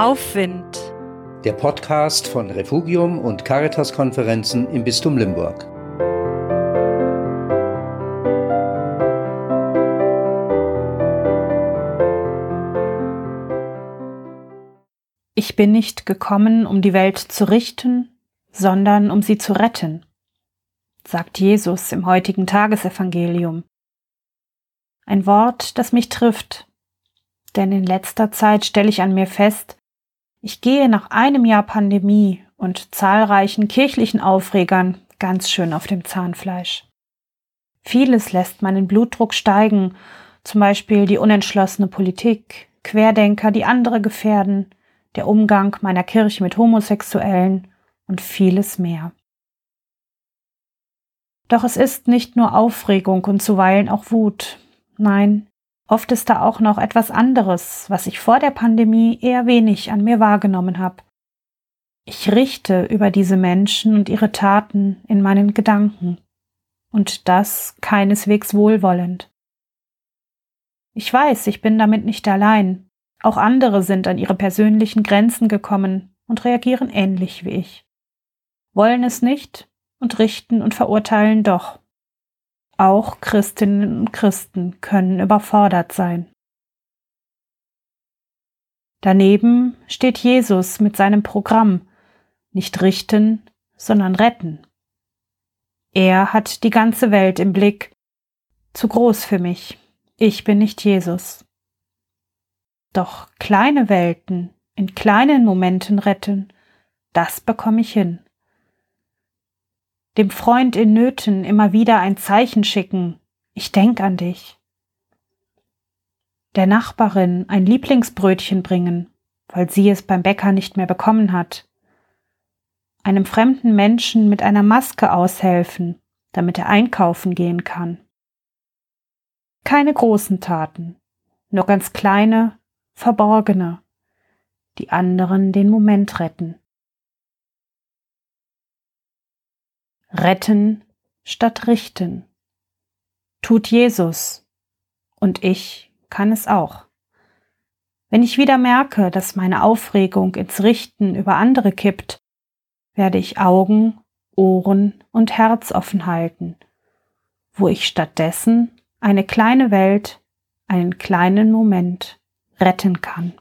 Aufwind. Der Podcast von Refugium und Caritas-Konferenzen im Bistum Limburg. Ich bin nicht gekommen, um die Welt zu richten, sondern um sie zu retten, sagt Jesus im heutigen Tagesevangelium. Ein Wort, das mich trifft, denn in letzter Zeit stelle ich an mir fest, ich gehe nach einem Jahr Pandemie und zahlreichen kirchlichen Aufregern ganz schön auf dem Zahnfleisch. Vieles lässt meinen Blutdruck steigen, zum Beispiel die unentschlossene Politik, Querdenker, die andere gefährden, der Umgang meiner Kirche mit Homosexuellen und vieles mehr. Doch es ist nicht nur Aufregung und zuweilen auch Wut. Nein, Oft ist da auch noch etwas anderes, was ich vor der Pandemie eher wenig an mir wahrgenommen habe. Ich richte über diese Menschen und ihre Taten in meinen Gedanken, und das keineswegs wohlwollend. Ich weiß, ich bin damit nicht allein. Auch andere sind an ihre persönlichen Grenzen gekommen und reagieren ähnlich wie ich. Wollen es nicht und richten und verurteilen doch. Auch Christinnen und Christen können überfordert sein. Daneben steht Jesus mit seinem Programm nicht richten, sondern retten. Er hat die ganze Welt im Blick. Zu groß für mich. Ich bin nicht Jesus. Doch kleine Welten in kleinen Momenten retten, das bekomme ich hin dem Freund in Nöten immer wieder ein Zeichen schicken, ich denk an dich. Der Nachbarin ein Lieblingsbrötchen bringen, weil sie es beim Bäcker nicht mehr bekommen hat. Einem fremden Menschen mit einer Maske aushelfen, damit er einkaufen gehen kann. Keine großen Taten, nur ganz kleine, verborgene, die anderen den Moment retten. Retten statt richten. Tut Jesus. Und ich kann es auch. Wenn ich wieder merke, dass meine Aufregung ins Richten über andere kippt, werde ich Augen, Ohren und Herz offen halten, wo ich stattdessen eine kleine Welt, einen kleinen Moment retten kann.